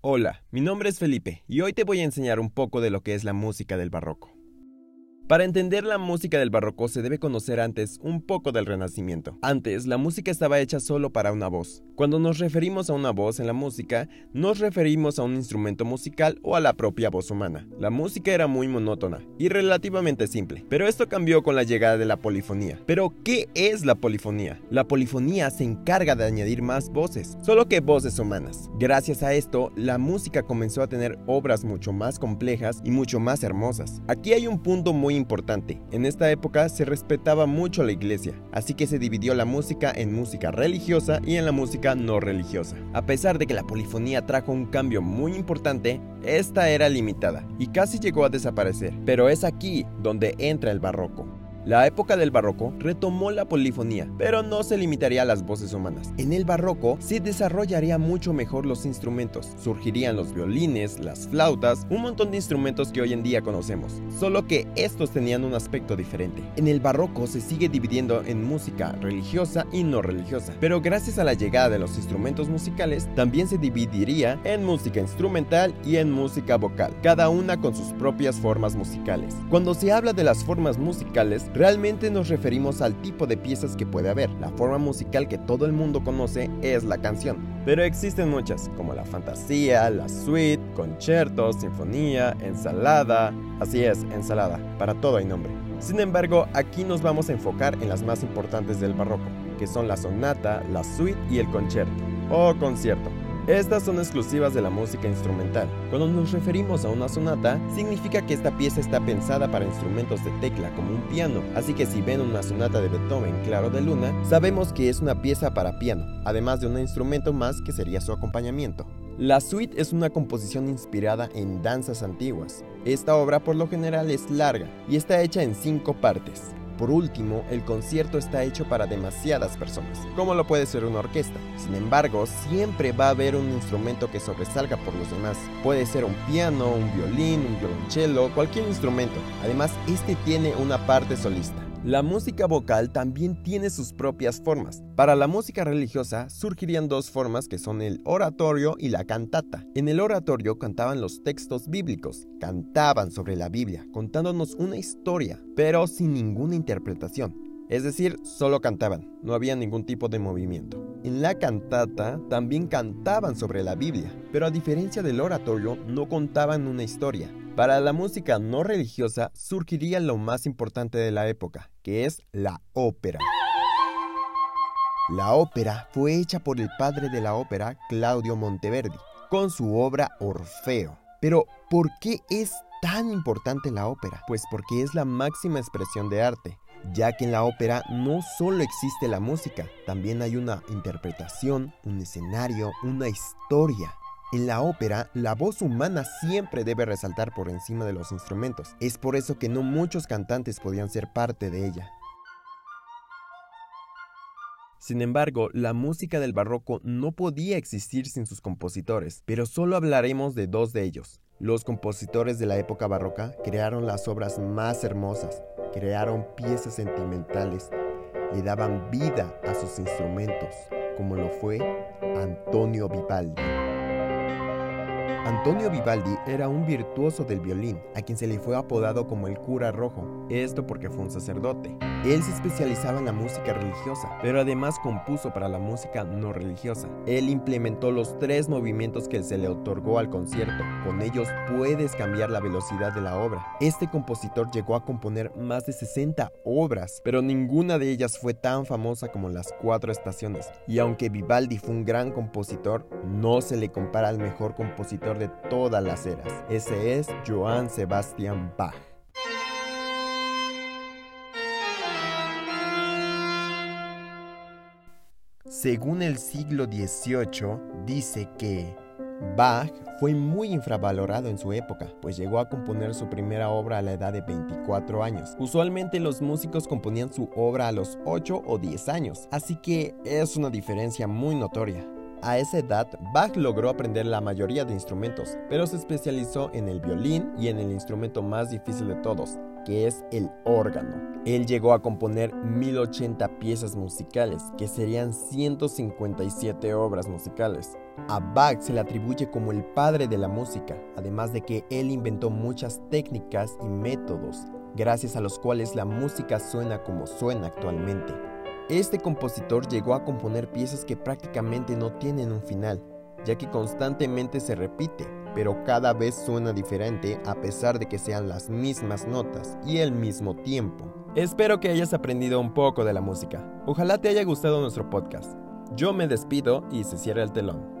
Hola, mi nombre es Felipe y hoy te voy a enseñar un poco de lo que es la música del barroco. Para entender la música del barroco se debe conocer antes un poco del renacimiento. Antes, la música estaba hecha solo para una voz. Cuando nos referimos a una voz en la música, nos referimos a un instrumento musical o a la propia voz humana. La música era muy monótona y relativamente simple, pero esto cambió con la llegada de la polifonía. Pero, ¿qué es la polifonía? La polifonía se encarga de añadir más voces, solo que voces humanas. Gracias a esto, la música comenzó a tener obras mucho más complejas y mucho más hermosas. Aquí hay un punto muy importante. En esta época se respetaba mucho la iglesia, así que se dividió la música en música religiosa y en la música no religiosa. A pesar de que la polifonía trajo un cambio muy importante, esta era limitada y casi llegó a desaparecer. Pero es aquí donde entra el barroco. La época del barroco retomó la polifonía, pero no se limitaría a las voces humanas. En el barroco se desarrollaría mucho mejor los instrumentos. Surgirían los violines, las flautas, un montón de instrumentos que hoy en día conocemos, solo que estos tenían un aspecto diferente. En el barroco se sigue dividiendo en música religiosa y no religiosa, pero gracias a la llegada de los instrumentos musicales también se dividiría en música instrumental y en música vocal, cada una con sus propias formas musicales. Cuando se habla de las formas musicales, Realmente nos referimos al tipo de piezas que puede haber. La forma musical que todo el mundo conoce es la canción. Pero existen muchas, como la fantasía, la suite, concierto, sinfonía, ensalada. Así es, ensalada. Para todo hay nombre. Sin embargo, aquí nos vamos a enfocar en las más importantes del barroco, que son la sonata, la suite y el concierto, o concierto. Estas son exclusivas de la música instrumental. Cuando nos referimos a una sonata, significa que esta pieza está pensada para instrumentos de tecla como un piano, así que si ven una sonata de Beethoven Claro de Luna, sabemos que es una pieza para piano, además de un instrumento más que sería su acompañamiento. La suite es una composición inspirada en danzas antiguas. Esta obra por lo general es larga y está hecha en cinco partes. Por último, el concierto está hecho para demasiadas personas, como lo puede ser una orquesta. Sin embargo, siempre va a haber un instrumento que sobresalga por los demás. Puede ser un piano, un violín, un violonchelo, cualquier instrumento. Además, este tiene una parte solista. La música vocal también tiene sus propias formas. Para la música religiosa surgirían dos formas que son el oratorio y la cantata. En el oratorio cantaban los textos bíblicos, cantaban sobre la Biblia, contándonos una historia, pero sin ninguna interpretación. Es decir, solo cantaban, no había ningún tipo de movimiento. En la cantata también cantaban sobre la Biblia, pero a diferencia del oratorio no contaban una historia, para la música no religiosa surgiría lo más importante de la época, que es la ópera. La ópera fue hecha por el padre de la ópera, Claudio Monteverdi, con su obra Orfeo. Pero, ¿por qué es tan importante la ópera? Pues porque es la máxima expresión de arte, ya que en la ópera no solo existe la música, también hay una interpretación, un escenario, una historia. En la ópera, la voz humana siempre debe resaltar por encima de los instrumentos. Es por eso que no muchos cantantes podían ser parte de ella. Sin embargo, la música del barroco no podía existir sin sus compositores, pero solo hablaremos de dos de ellos. Los compositores de la época barroca crearon las obras más hermosas, crearon piezas sentimentales, le daban vida a sus instrumentos, como lo fue Antonio Vivaldi. Antonio Vivaldi era un virtuoso del violín, a quien se le fue apodado como el cura rojo, esto porque fue un sacerdote. Él se especializaba en la música religiosa, pero además compuso para la música no religiosa. Él implementó los tres movimientos que se le otorgó al concierto. Con ellos puedes cambiar la velocidad de la obra. Este compositor llegó a componer más de 60 obras, pero ninguna de ellas fue tan famosa como las cuatro estaciones. Y aunque Vivaldi fue un gran compositor, no se le compara al mejor de todas las eras. Ese es Johann Sebastian Bach. Según el siglo XVIII, dice que Bach fue muy infravalorado en su época, pues llegó a componer su primera obra a la edad de 24 años. Usualmente los músicos componían su obra a los 8 o 10 años, así que es una diferencia muy notoria. A esa edad, Bach logró aprender la mayoría de instrumentos, pero se especializó en el violín y en el instrumento más difícil de todos, que es el órgano. Él llegó a componer 1080 piezas musicales, que serían 157 obras musicales. A Bach se le atribuye como el padre de la música, además de que él inventó muchas técnicas y métodos, gracias a los cuales la música suena como suena actualmente. Este compositor llegó a componer piezas que prácticamente no tienen un final, ya que constantemente se repite, pero cada vez suena diferente a pesar de que sean las mismas notas y el mismo tiempo. Espero que hayas aprendido un poco de la música. Ojalá te haya gustado nuestro podcast. Yo me despido y se cierra el telón.